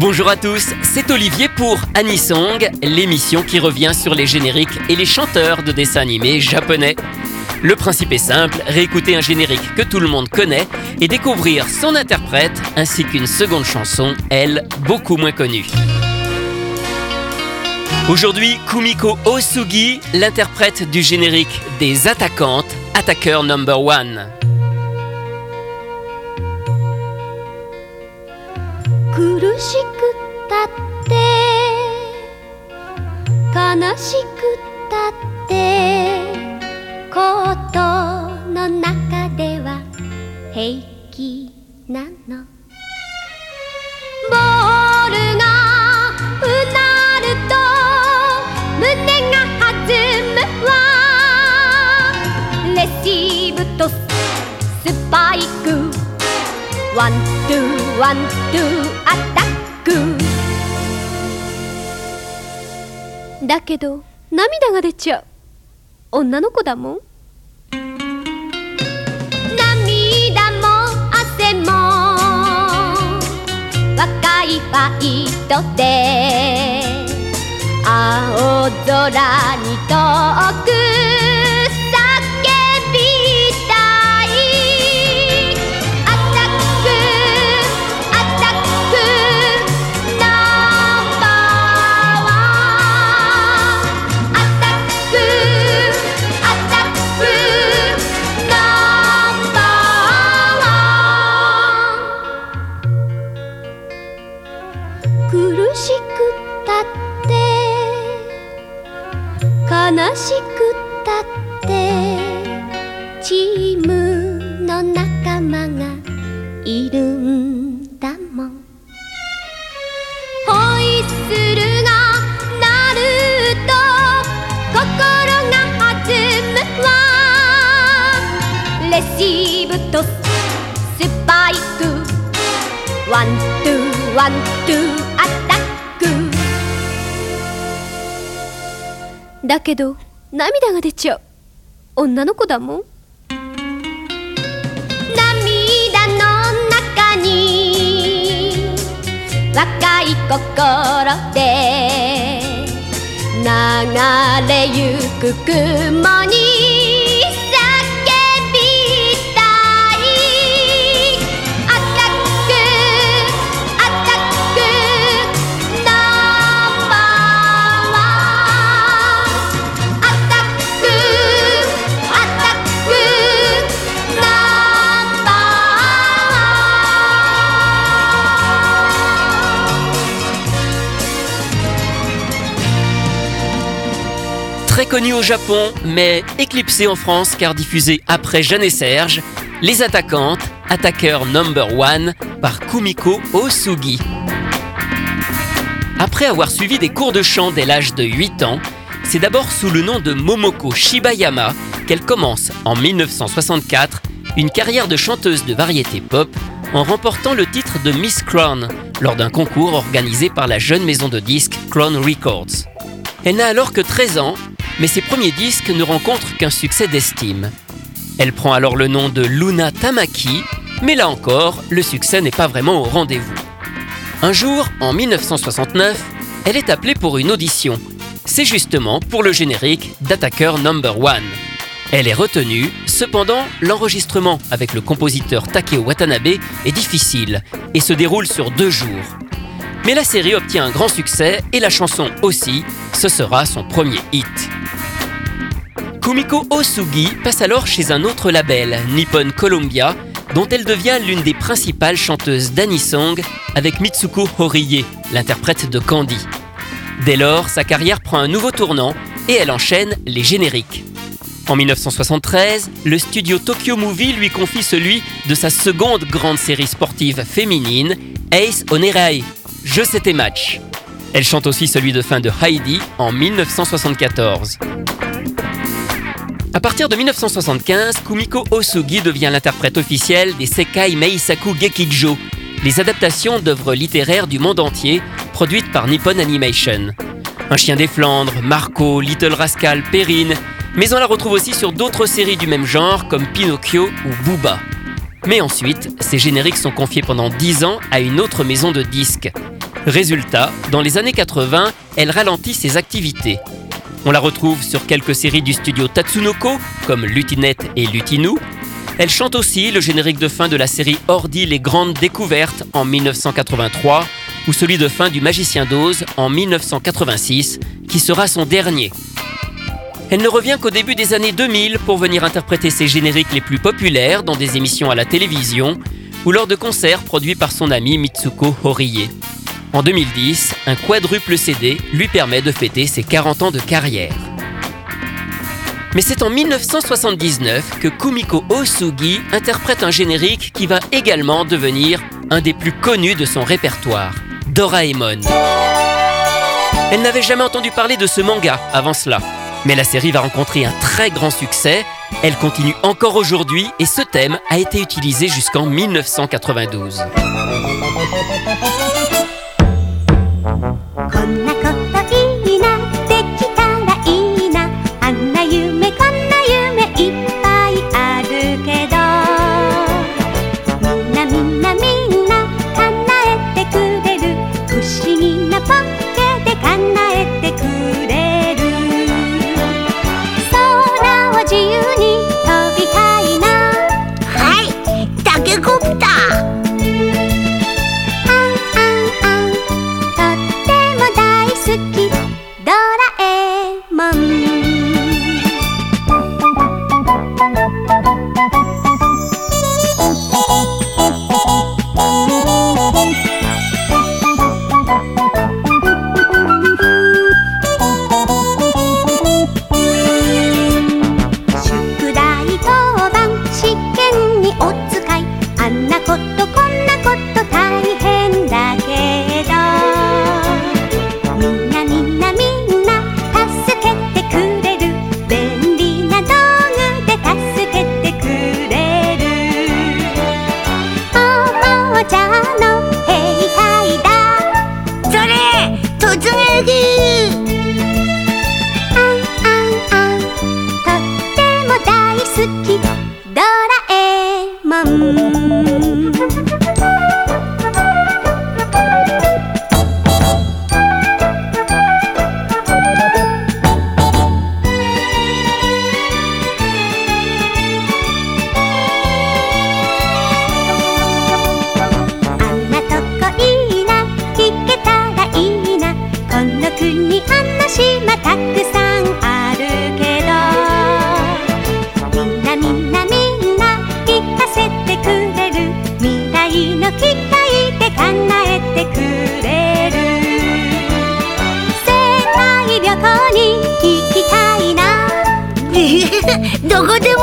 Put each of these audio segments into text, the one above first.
Bonjour à tous, c'est Olivier pour Anisong, l'émission qui revient sur les génériques et les chanteurs de dessins animés japonais. Le principe est simple, réécouter un générique que tout le monde connaît et découvrir son interprète ainsi qu'une seconde chanson, elle, beaucoup moins connue. Aujourd'hui, Kumiko Osugi, l'interprète du générique des attaquantes, Attacker Number One. しくたって悲しくたってコートの中では平気なの。ボールがうなると胸が弾むわ。レシーブとスパイク。ワンツーワンツーアタックだけど涙が出ちゃう。女の子だもん。涙も汗も若いファイトで青空に遠くしくたってチームの仲間がいるんだもん。ホイッスルが鳴ると心が弾むわ。レシーブとスパイク。ワンツーワンツーアタック。だけど涙が出ちゃう。女の子だもん。涙の中に若い心で流れゆく雲に Très connu au Japon, mais éclipsé en France car diffusé après Jeanne et Serge, Les attaquantes, Attacker Number One par Kumiko Osugi. Après avoir suivi des cours de chant dès l'âge de 8 ans, c'est d'abord sous le nom de Momoko Shibayama qu'elle commence en 1964 une carrière de chanteuse de variété pop en remportant le titre de Miss Crown lors d'un concours organisé par la jeune maison de disques Crown Records. Elle n'a alors que 13 ans, mais ses premiers disques ne rencontrent qu'un succès d'estime. Elle prend alors le nom de Luna Tamaki, mais là encore, le succès n'est pas vraiment au rendez-vous. Un jour, en 1969, elle est appelée pour une audition. C'est justement pour le générique d'Attacker Number One. Elle est retenue, cependant, l'enregistrement avec le compositeur Takeo Watanabe est difficile et se déroule sur deux jours. Mais la série obtient un grand succès et la chanson aussi, ce sera son premier hit. Kumiko Osugi passe alors chez un autre label, Nippon Columbia, dont elle devient l'une des principales chanteuses d'anisong avec Mitsuko Horie, l'interprète de Candy. Dès lors, sa carrière prend un nouveau tournant et elle enchaîne les génériques. En 1973, le studio Tokyo Movie lui confie celui de sa seconde grande série sportive féminine, Ace Onerai, Je tes matchs. Elle chante aussi celui de fin de Heidi en 1974. À partir de 1975, Kumiko Osugi devient l'interprète officielle des Sekai Meisaku Gekijo, les adaptations d'œuvres littéraires du monde entier produites par Nippon Animation. Un chien des Flandres, Marco, Little Rascal, Perrine, mais on la retrouve aussi sur d'autres séries du même genre comme Pinocchio ou Booba. Mais ensuite, ces génériques sont confiés pendant 10 ans à une autre maison de disques. Résultat, dans les années 80, elle ralentit ses activités. On la retrouve sur quelques séries du studio Tatsunoko, comme Lutinette et Lutinou. Elle chante aussi le générique de fin de la série Ordi Les Grandes Découvertes en 1983 ou celui de fin du Magicien d'Oz en 1986, qui sera son dernier. Elle ne revient qu'au début des années 2000 pour venir interpréter ses génériques les plus populaires dans des émissions à la télévision ou lors de concerts produits par son ami Mitsuko Horie. En 2010, un quadruple CD lui permet de fêter ses 40 ans de carrière. Mais c'est en 1979 que Kumiko Osugi interprète un générique qui va également devenir un des plus connus de son répertoire, Doraemon. Elle n'avait jamais entendu parler de ce manga avant cela, mais la série va rencontrer un très grand succès. Elle continue encore aujourd'hui et ce thème a été utilisé jusqu'en 1992. なみんなみ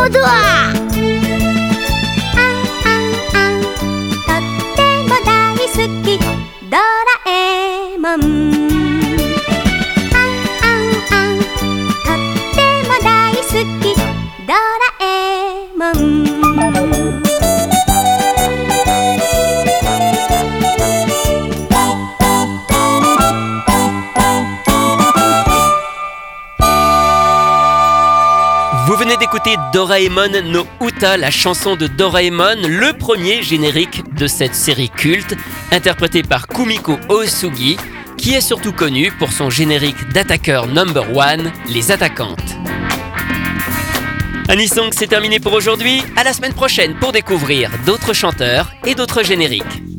不啊。Doraemon no Uta, la chanson de Doraemon, le premier générique de cette série culte, interprété par Kumiko Osugi, qui est surtout connue pour son générique d'attaqueur number one, les attaquantes. Anisong, c'est terminé pour aujourd'hui. À la semaine prochaine pour découvrir d'autres chanteurs et d'autres génériques.